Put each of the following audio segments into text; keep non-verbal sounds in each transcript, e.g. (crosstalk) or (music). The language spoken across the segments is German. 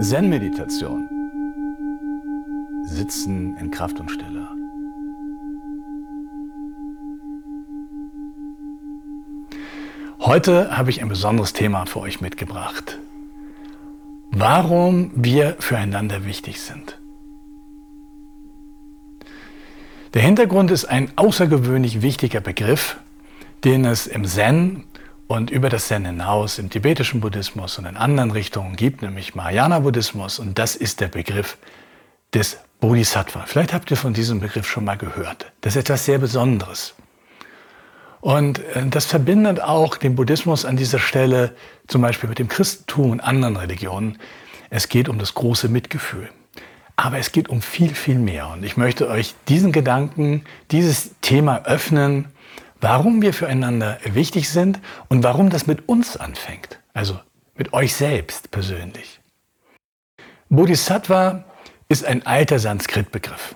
Zen-Meditation. Sitzen in Kraft und Stille. Heute habe ich ein besonderes Thema für euch mitgebracht. Warum wir füreinander wichtig sind. Der Hintergrund ist ein außergewöhnlich wichtiger Begriff, den es im Zen und über das Zen hinaus im tibetischen Buddhismus und in anderen Richtungen gibt, nämlich Mahayana-Buddhismus. Und das ist der Begriff des Bodhisattva. Vielleicht habt ihr von diesem Begriff schon mal gehört. Das ist etwas sehr Besonderes. Und äh, das verbindet auch den Buddhismus an dieser Stelle zum Beispiel mit dem Christentum und anderen Religionen. Es geht um das große Mitgefühl. Aber es geht um viel, viel mehr. Und ich möchte euch diesen Gedanken, dieses Thema öffnen warum wir füreinander wichtig sind und warum das mit uns anfängt, also mit euch selbst persönlich. Bodhisattva ist ein alter Sanskrit-Begriff.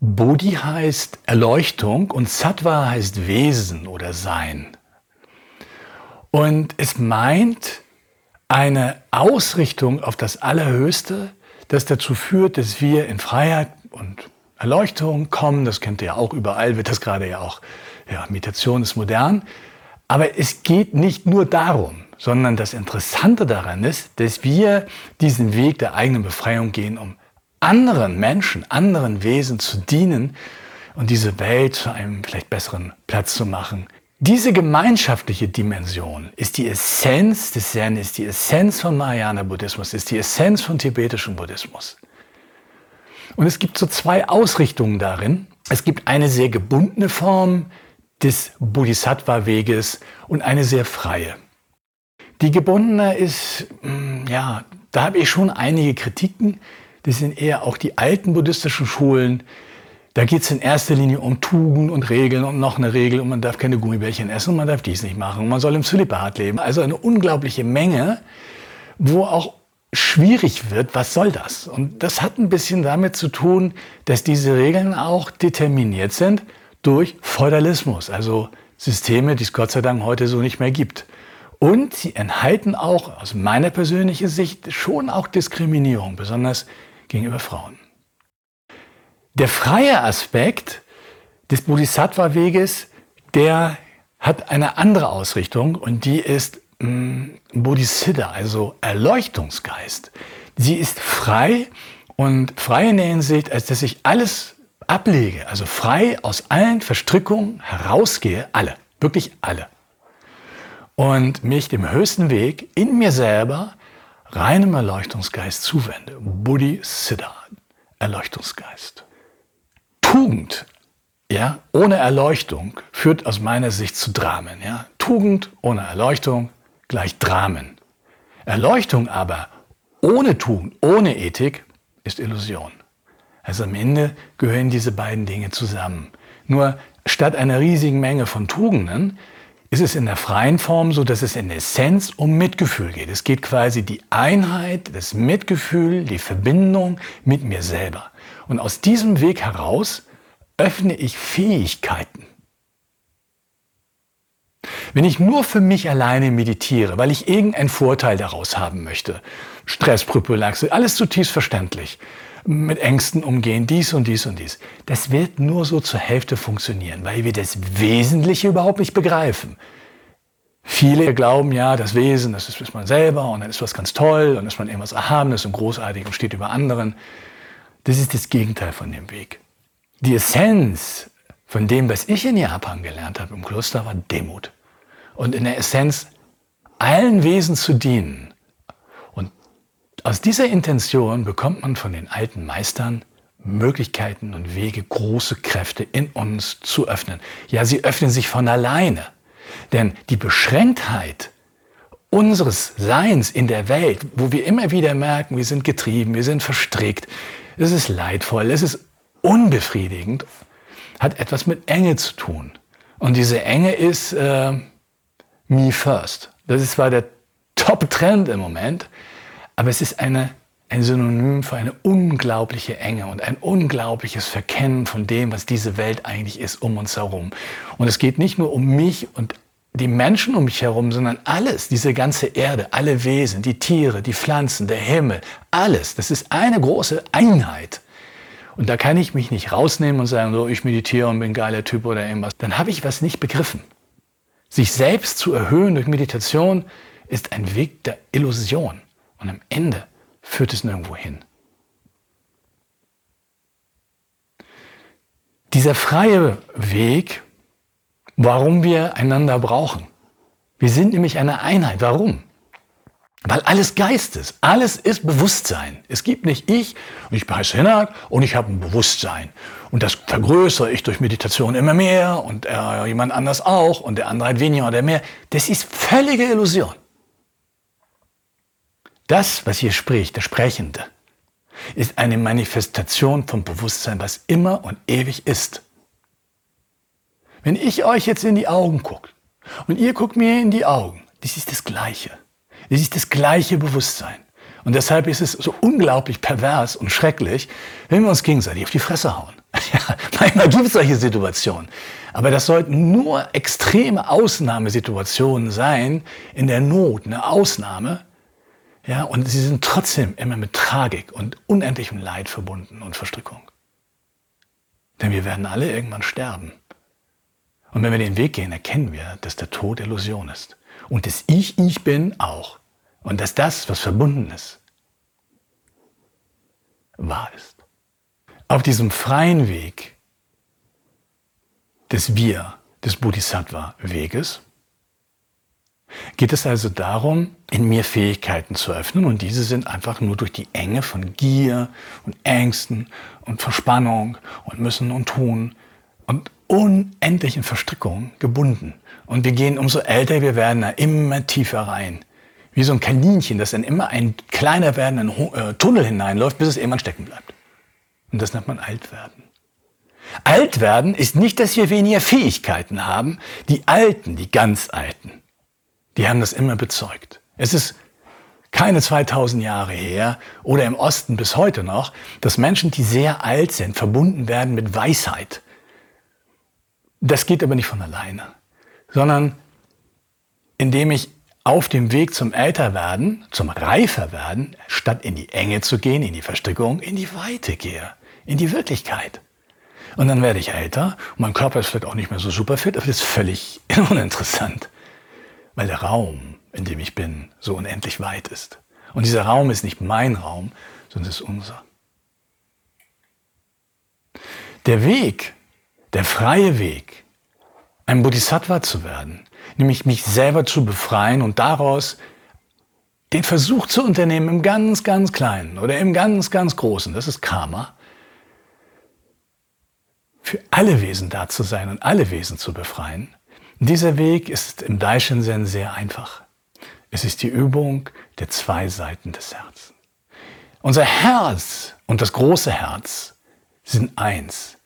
Bodhi heißt Erleuchtung und Sattva heißt Wesen oder Sein. Und es meint eine Ausrichtung auf das Allerhöchste, das dazu führt, dass wir in Freiheit und Erleuchtung kommen. Das kennt ihr ja auch überall, wird das gerade ja auch ja, Meditation ist modern. Aber es geht nicht nur darum, sondern das Interessante daran ist, dass wir diesen Weg der eigenen Befreiung gehen, um anderen Menschen, anderen Wesen zu dienen und diese Welt zu einem vielleicht besseren Platz zu machen. Diese gemeinschaftliche Dimension ist die Essenz des Zen, ist die Essenz von Mahayana Buddhismus, ist die Essenz von tibetischem Buddhismus. Und es gibt so zwei Ausrichtungen darin. Es gibt eine sehr gebundene Form, des Bodhisattva-Weges und eine sehr freie. Die gebundene ist, mm, ja, da habe ich schon einige Kritiken. Das sind eher auch die alten buddhistischen Schulen. Da geht es in erster Linie um Tugend und Regeln und noch eine Regel und man darf keine Gummibärchen essen und man darf dies nicht machen und man soll im Zölibat leben. Also eine unglaubliche Menge, wo auch schwierig wird, was soll das? Und das hat ein bisschen damit zu tun, dass diese Regeln auch determiniert sind durch Feudalismus, also Systeme, die es Gott sei Dank heute so nicht mehr gibt. Und sie enthalten auch aus meiner persönlichen Sicht schon auch Diskriminierung, besonders gegenüber Frauen. Der freie Aspekt des Bodhisattva-Weges, der hat eine andere Ausrichtung und die ist mh, mm, Bodhisiddha, also Erleuchtungsgeist. Sie ist frei und frei in der Hinsicht, als dass ich alles ablege, also frei aus allen Verstrickungen herausgehe, alle, wirklich alle, und mich dem höchsten Weg in mir selber reinem Erleuchtungsgeist zuwende. Buddhi Siddha, Erleuchtungsgeist. Tugend, ja, ohne Erleuchtung führt aus meiner Sicht zu Dramen. Ja. Tugend ohne Erleuchtung gleich Dramen. Erleuchtung aber ohne Tugend, ohne Ethik ist Illusion. Also am Ende gehören diese beiden Dinge zusammen. Nur statt einer riesigen Menge von Tugenden ist es in der freien Form so, dass es in Essenz um Mitgefühl geht. Es geht quasi die Einheit, das Mitgefühl, die Verbindung mit mir selber. Und aus diesem Weg heraus öffne ich Fähigkeiten. Wenn ich nur für mich alleine meditiere, weil ich irgendeinen Vorteil daraus haben möchte, Stressprophylaxe, alles zutiefst verständlich, mit Ängsten umgehen, dies und dies und dies. Das wird nur so zur Hälfte funktionieren, weil wir das Wesentliche überhaupt nicht begreifen. Viele glauben ja, das Wesen, das ist, ist man selber und dann ist was ganz toll und ist man irgendwas Erhabenes und Großartiges und steht über anderen. Das ist das Gegenteil von dem Weg. Die Essenz von dem, was ich in Japan gelernt habe im Kloster, war Demut. Und in der Essenz allen Wesen zu dienen aus dieser Intention bekommt man von den alten Meistern Möglichkeiten und Wege, große Kräfte in uns zu öffnen. Ja, sie öffnen sich von alleine. Denn die Beschränktheit unseres Seins in der Welt, wo wir immer wieder merken, wir sind getrieben, wir sind verstrickt, es ist leidvoll, es ist unbefriedigend, hat etwas mit Enge zu tun. Und diese Enge ist äh, me first. Das ist zwar der Top-Trend im Moment, aber es ist eine, ein Synonym für eine unglaubliche Enge und ein unglaubliches Verkennen von dem, was diese Welt eigentlich ist um uns herum. Und es geht nicht nur um mich und die Menschen um mich herum, sondern alles, diese ganze Erde, alle Wesen, die Tiere, die Pflanzen, der Himmel, alles, das ist eine große Einheit. Und da kann ich mich nicht rausnehmen und sagen, so, ich meditiere und bin geiler Typ oder irgendwas. Dann habe ich was nicht begriffen. Sich selbst zu erhöhen durch Meditation ist ein Weg der Illusion. Und am Ende führt es nirgendwo hin. Dieser freie Weg, warum wir einander brauchen. Wir sind nämlich eine Einheit. Warum? Weil alles Geist ist. Alles ist Bewusstsein. Es gibt nicht ich und ich heiße Hinak und ich habe ein Bewusstsein. Und das vergrößere ich durch Meditation immer mehr und äh, jemand anders auch und der andere hat weniger oder mehr. Das ist völlige Illusion. Das, was hier spricht, der Sprechende, ist eine Manifestation vom Bewusstsein, was immer und ewig ist. Wenn ich euch jetzt in die Augen gucke und ihr guckt mir in die Augen, das ist das Gleiche. Es ist das gleiche Bewusstsein. Und deshalb ist es so unglaublich pervers und schrecklich, wenn wir uns gegenseitig auf die Fresse hauen. (laughs) Ja, manchmal gibt es solche Situationen. Aber das sollten nur extreme Ausnahmesituationen sein, in der Not, eine Ausnahme. Ja, und sie sind trotzdem immer mit Tragik und unendlichem Leid verbunden und Verstrickung. Denn wir werden alle irgendwann sterben. Und wenn wir den Weg gehen, erkennen wir, dass der Tod Illusion ist. Und das Ich, ich bin auch. Und dass das, was verbunden ist, wahr ist. Auf diesem freien Weg des Wir, des Bodhisattva-Weges, geht es also darum, in mir Fähigkeiten zu öffnen und diese sind einfach nur durch die Enge von Gier und Ängsten und Verspannung und Müssen und Tun und unendlichen Verstrickungen gebunden. Und wir gehen umso älter wir werden, da immer tiefer rein. Wie so ein Kaninchen, das in immer einen kleiner werdenden äh, Tunnel hineinläuft, bis es irgendwann stecken bleibt. Und das nennt man Altwerden. Altwerden ist nicht, dass wir weniger Fähigkeiten haben. Die Alten, die ganz Alten, die haben das immer bezeugt. Es ist keine 2000 Jahre her oder im Osten bis heute noch, dass Menschen, die sehr alt sind, verbunden werden mit Weisheit. Das geht aber nicht von alleine, sondern indem ich auf dem Weg zum Älterwerden, zum Reiferwerden, statt in die Enge zu gehen, in die Verstrickung, in die Weite gehe, in die Wirklichkeit. Und dann werde ich älter und mein Körper ist vielleicht auch nicht mehr so super fit, aber das ist völlig (laughs) uninteressant, weil der Raum, in dem ich bin, so unendlich weit ist. Und dieser Raum ist nicht mein Raum, sondern es ist unser. Der Weg, der freie Weg, ein Bodhisattva zu werden, nämlich mich selber zu befreien und daraus den Versuch zu unternehmen im ganz, ganz Kleinen oder im ganz, ganz Großen, das ist Karma, für alle Wesen da zu sein und alle Wesen zu befreien. Dieser Weg ist im Daishin-Zen sehr einfach. Es ist die Übung der zwei Seiten des Herzens. Unser Herz und das große Herz sind eins.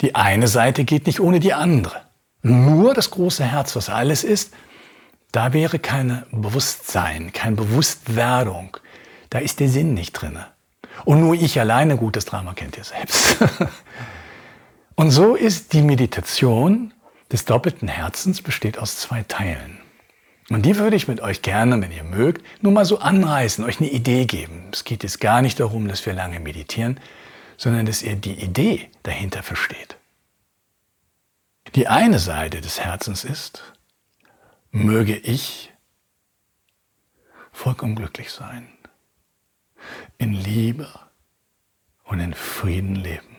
Die eine Seite geht nicht ohne die andere nur das große Herz, was alles ist, da wäre kein Bewusstsein, keine Bewusstwerdung. Da ist der Sinn nicht drin. Und nur ich alleine, gut, das Drama kennt ihr selbst. (laughs) Und so ist die Meditation des doppelten Herzens besteht aus zwei Teilen. Und die würde ich mit euch gerne, wenn ihr mögt, nur mal so anreißen, euch eine Idee geben. Es geht jetzt gar nicht darum, dass wir lange meditieren, sondern dass ihr die Idee dahinter versteht. Die eine Seite des Herzens ist, möge ich vollkommen glücklich sein, in Liebe und in Frieden leben.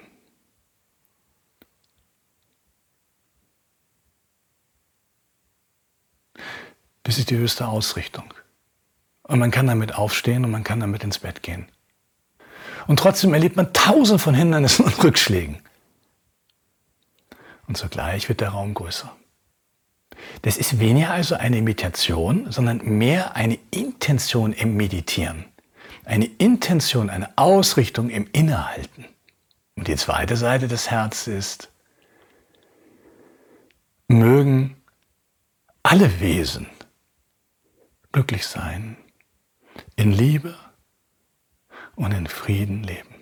Das ist die höchste Ausrichtung. Und man kann damit aufstehen und man kann damit ins Bett gehen. Und trotzdem erlebt man tausend von Hindernissen und Rückschlägen und zugleich wird der Raum größer. Das ist weniger also eine Meditation, sondern mehr eine Intention im Meditieren. Eine Intention, eine Ausrichtung im Innehalten. Und die zweite Seite des Herzens ist, mögen alle Wesen glücklich sein, in Liebe und in Frieden leben.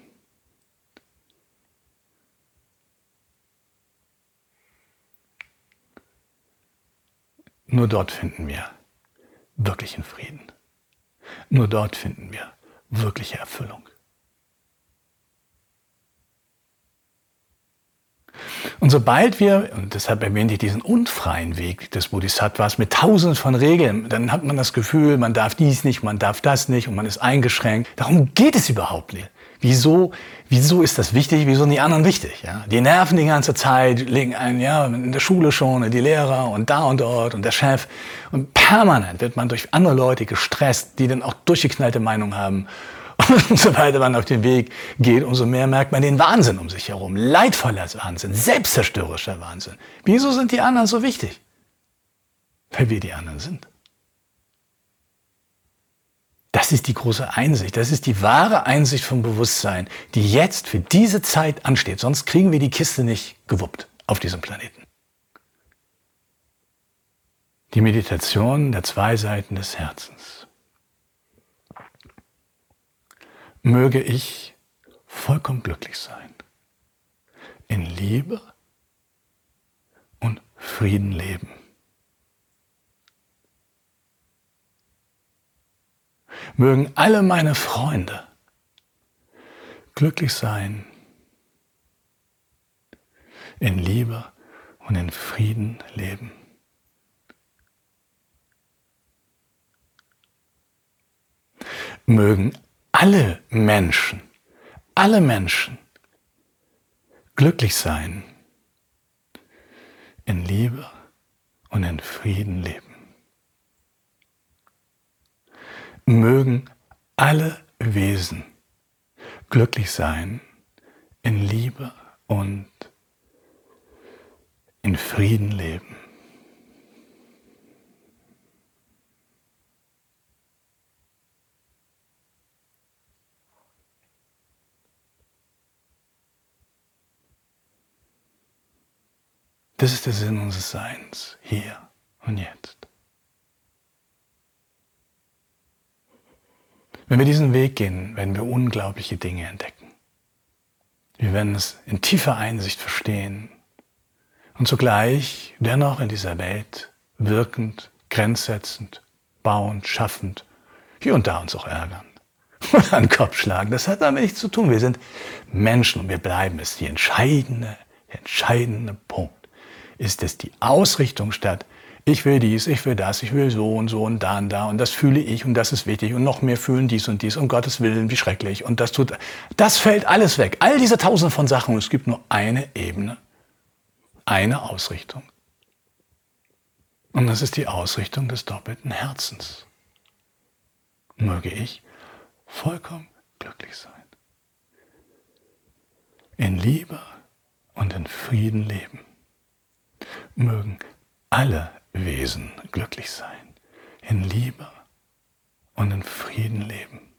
Nur dort finden wir wirklichen Frieden. Nur dort finden wir wirkliche Erfüllung. Und sobald wir, und deshalb erwähne ich diesen unfreien Weg des Bodhisattvas mit tausenden von Regeln, dann hat man das Gefühl, man darf dies nicht, man darf das nicht und man ist eingeschränkt. Darum geht es überhaupt nicht. Wieso, wieso ist das wichtig? Wieso sind die anderen wichtig? Ja? Die nerven die ganze Zeit, legen einen, ja, in der Schule schon, die Lehrer und da und dort und der Chef. Und permanent wird man durch andere Leute gestresst, die dann auch durchgeknallte Meinung haben. (laughs) Und umso weiter man auf den Weg geht, umso mehr merkt man den Wahnsinn um sich herum. Leidvoller Wahnsinn, selbstzerstörerischer Wahnsinn. Wieso sind die anderen so wichtig? Weil wir die anderen sind. Das ist die große Einsicht, das ist die wahre Einsicht vom Bewusstsein, die jetzt für diese Zeit ansteht. Sonst kriegen wir die Kiste nicht gewuppt auf diesem Planeten. Die Meditation der zwei Seiten des Herzens. Möge ich vollkommen glücklich sein, in Liebe und Frieden leben. Mögen alle meine Freunde glücklich sein, in Liebe und in Frieden leben. Mögen alle Menschen, alle Menschen glücklich sein, in Liebe und in Frieden leben mögen alle Wesen glücklich sein in Liebe und in Frieden leben. Das ist der Sinn unseres Seins, hier und jetzt. Wenn wir diesen Weg gehen, werden wir unglaubliche Dinge entdecken. Wir werden es in tiefer Einsicht verstehen und zugleich dennoch in dieser Welt wirkend, grenzsetzend, bauend, schaffend, hier und da uns auch ärgern (laughs) und an den Kopf schlagen. Das hat damit nichts zu tun. Wir sind Menschen und wir bleiben es. Die entscheidende, entscheidende Punkt ist es die Ausrichtung statt ich will dies, ich will das, ich will so und so und da und da und das fühle ich und das ist wichtig und noch mehr fühlen dies und dies, um Gottes Willen, wie schrecklich und das tut, das fällt alles weg. All diese tausend von Sachen und es gibt nur eine Ebene, eine Ausrichtung. Und das ist die Ausrichtung des doppelten Herzens. Möge ich vollkommen glücklich sein. In Liebe und in Frieden leben. Mögen alle Wesen glücklich sein, in Liebe und in Frieden leben.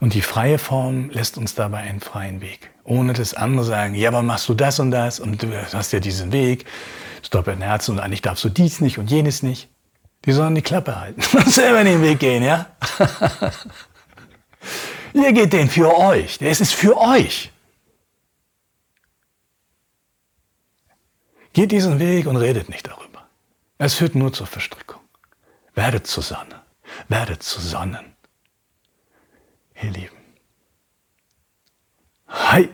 Und die freie Form lässt uns dabei einen freien Weg. Ohne dass andere sagen, ja, aber machst du das und das und du hast ja diesen Weg, stopp in Herz und eigentlich darfst du dies nicht und jenes nicht. Die sollen die Klappe halten und (laughs) selber den Weg gehen, ja? (laughs) Ihr geht den für euch. Der ist für euch. Geht diesen Weg und redet nicht darüber. Es führt nur zur Verstrickung. Werdet zu Sonne. Werdet zu Sonnen. Ihr Lieben. Hi.